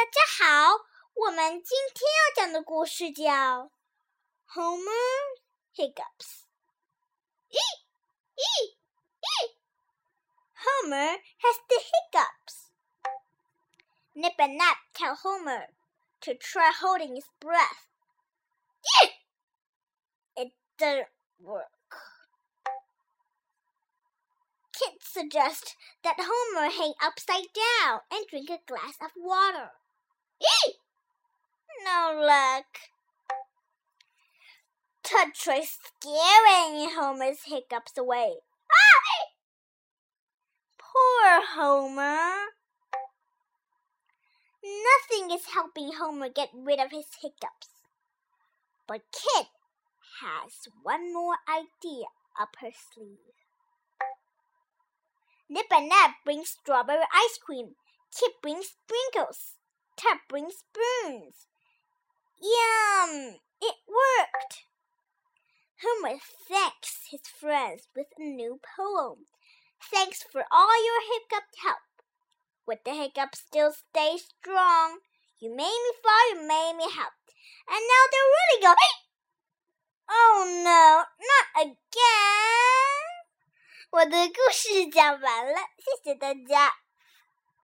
大家好，我们今天要讲的故事叫《Homer Hiccups》。咦咦咦！Homer has the hiccups. Nip and Nap tell Homer to try holding his breath. It doesn't work. Kit suggests that Homer hang upside down and drink a glass of water. Eee! No luck. Tut tries scaring Homer's hiccups away. Ah! Poor Homer. Nothing is helping Homer get rid of his hiccups. But Kit has one more idea up her sleeve. Nip and Nap brings strawberry ice cream. Kit brings sprinkles Tut brings spoons. Yum! It worked! Homer thanks his friends with a new poem. Thanks for all your hiccup help. With the hiccup still stay strong. You made me fall, you made me help. And now they're really going. Oh no, not again! 我的故事讲完了，谢谢大家。